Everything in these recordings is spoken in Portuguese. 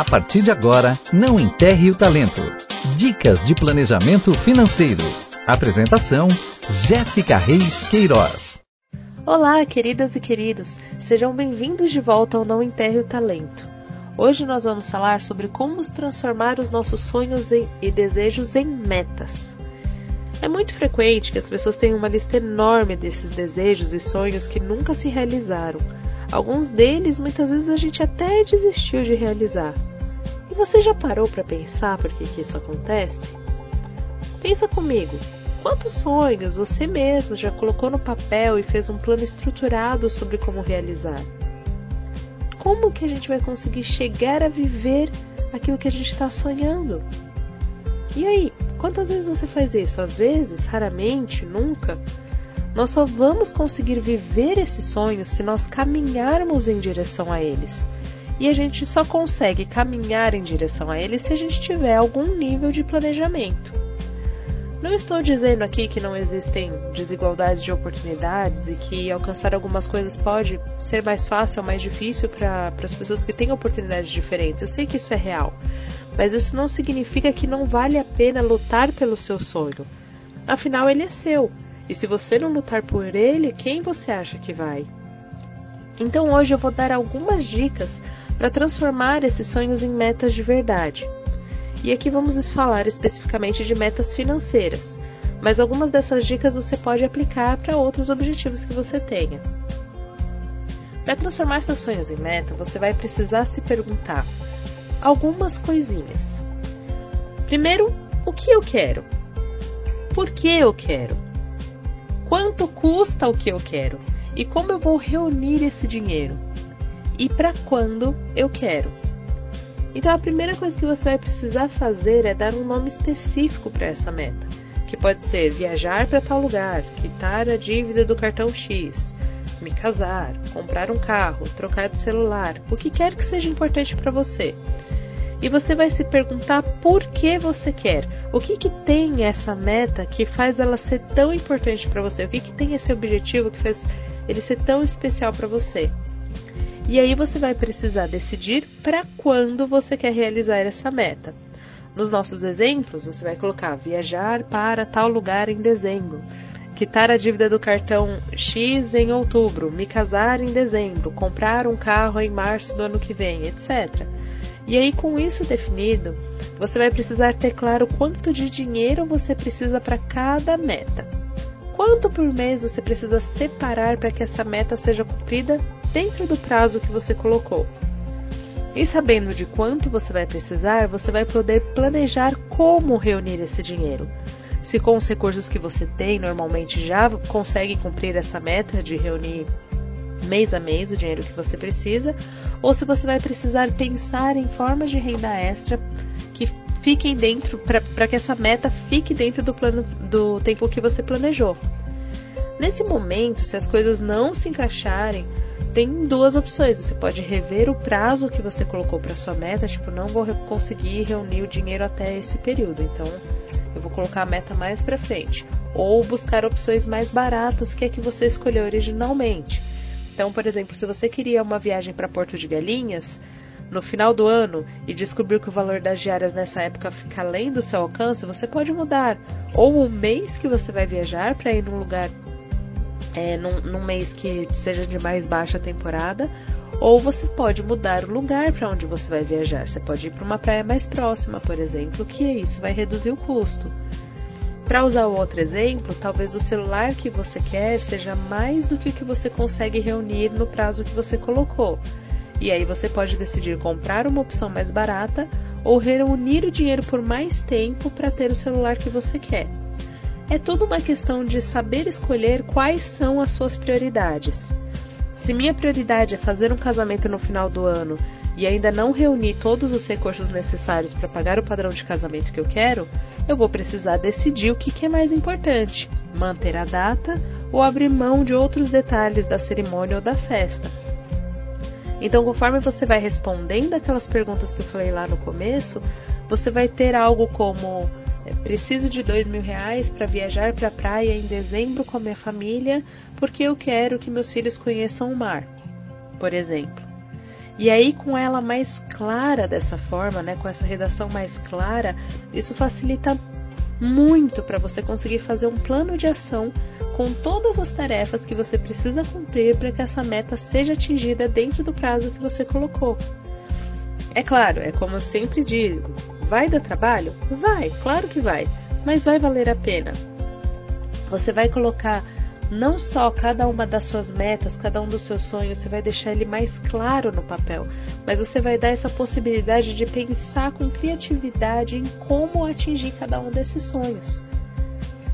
A partir de agora, não enterre o talento. Dicas de planejamento financeiro. Apresentação: Jéssica Reis Queiroz. Olá, queridas e queridos. Sejam bem-vindos de volta ao Não Enterre o Talento. Hoje nós vamos falar sobre como transformar os nossos sonhos e desejos em metas. É muito frequente que as pessoas tenham uma lista enorme desses desejos e sonhos que nunca se realizaram Alguns deles muitas vezes a gente até desistiu de realizar. Você já parou para pensar por que, que isso acontece? Pensa comigo. Quantos sonhos você mesmo já colocou no papel e fez um plano estruturado sobre como realizar? Como que a gente vai conseguir chegar a viver aquilo que a gente está sonhando? E aí, quantas vezes você faz isso? Às vezes, raramente, nunca? Nós só vamos conseguir viver esses sonhos se nós caminharmos em direção a eles. E a gente só consegue caminhar em direção a eles se a gente tiver algum nível de planejamento. Não estou dizendo aqui que não existem desigualdades de oportunidades e que alcançar algumas coisas pode ser mais fácil ou mais difícil para as pessoas que têm oportunidades diferentes. Eu sei que isso é real, mas isso não significa que não vale a pena lutar pelo seu sonho. Afinal, ele é seu e se você não lutar por ele, quem você acha que vai? Então hoje eu vou dar algumas dicas para transformar esses sonhos em metas de verdade. E aqui vamos falar especificamente de metas financeiras, mas algumas dessas dicas você pode aplicar para outros objetivos que você tenha. Para transformar seus sonhos em meta, você vai precisar se perguntar algumas coisinhas. Primeiro, o que eu quero? Por que eu quero? quanto custa o que eu quero e como eu vou reunir esse dinheiro e para quando eu quero. Então a primeira coisa que você vai precisar fazer é dar um nome específico para essa meta, que pode ser viajar para tal lugar, quitar a dívida do cartão X, me casar, comprar um carro, trocar de celular, o que quer que seja importante para você. E você vai se perguntar por que você quer. O que, que tem essa meta que faz ela ser tão importante para você? O que, que tem esse objetivo que faz ele ser tão especial para você? E aí você vai precisar decidir para quando você quer realizar essa meta. Nos nossos exemplos, você vai colocar viajar para tal lugar em dezembro, quitar a dívida do cartão X em outubro, me casar em dezembro, comprar um carro em março do ano que vem, etc. E aí, com isso definido, você vai precisar ter claro quanto de dinheiro você precisa para cada meta. Quanto por mês você precisa separar para que essa meta seja cumprida dentro do prazo que você colocou. E sabendo de quanto você vai precisar, você vai poder planejar como reunir esse dinheiro. Se com os recursos que você tem normalmente já consegue cumprir essa meta de reunir mês a mês o dinheiro que você precisa, ou se você vai precisar pensar em formas de renda extra que fiquem dentro, para que essa meta fique dentro do, plano, do tempo que você planejou. Nesse momento, se as coisas não se encaixarem, tem duas opções. Você pode rever o prazo que você colocou para sua meta, tipo, não vou conseguir reunir o dinheiro até esse período, então eu vou colocar a meta mais para frente. Ou buscar opções mais baratas que a que você escolheu originalmente. Então, por exemplo, se você queria uma viagem para Porto de Galinhas no final do ano e descobriu que o valor das diárias nessa época fica além do seu alcance, você pode mudar. Ou o mês que você vai viajar para ir num lugar, é, num, num mês que seja de mais baixa temporada, ou você pode mudar o lugar para onde você vai viajar. Você pode ir para uma praia mais próxima, por exemplo, que isso vai reduzir o custo. Para usar o outro exemplo, talvez o celular que você quer seja mais do que o que você consegue reunir no prazo que você colocou. E aí você pode decidir comprar uma opção mais barata ou reunir o dinheiro por mais tempo para ter o celular que você quer. É tudo uma questão de saber escolher quais são as suas prioridades. Se minha prioridade é fazer um casamento no final do ano e ainda não reunir todos os recursos necessários para pagar o padrão de casamento que eu quero, eu vou precisar decidir o que, é mais importante: manter a data ou abrir mão de outros detalhes da cerimônia ou da festa. Então, conforme você vai respondendo aquelas perguntas que eu falei lá no começo, você vai ter algo como: preciso de dois mil reais para viajar para a praia em dezembro com a minha família, porque eu quero que meus filhos conheçam o mar, por exemplo. E aí, com ela mais clara dessa forma, né, com essa redação mais clara, isso facilita muito para você conseguir fazer um plano de ação com todas as tarefas que você precisa cumprir para que essa meta seja atingida dentro do prazo que você colocou. É claro, é como eu sempre digo: vai dar trabalho? Vai, claro que vai, mas vai valer a pena. Você vai colocar não só cada uma das suas metas, cada um dos seus sonhos, você vai deixar ele mais claro no papel, mas você vai dar essa possibilidade de pensar com criatividade em como atingir cada um desses sonhos.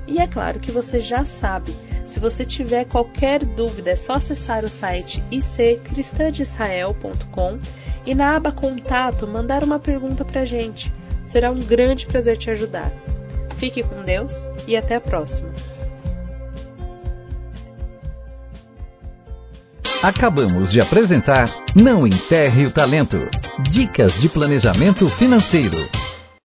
E é claro que você já sabe. Se você tiver qualquer dúvida, é só acessar o site iccristãdeisrael.com e na aba Contato mandar uma pergunta para a gente. Será um grande prazer te ajudar. Fique com Deus e até a próxima! Acabamos de apresentar Não Enterre o Talento. Dicas de planejamento financeiro.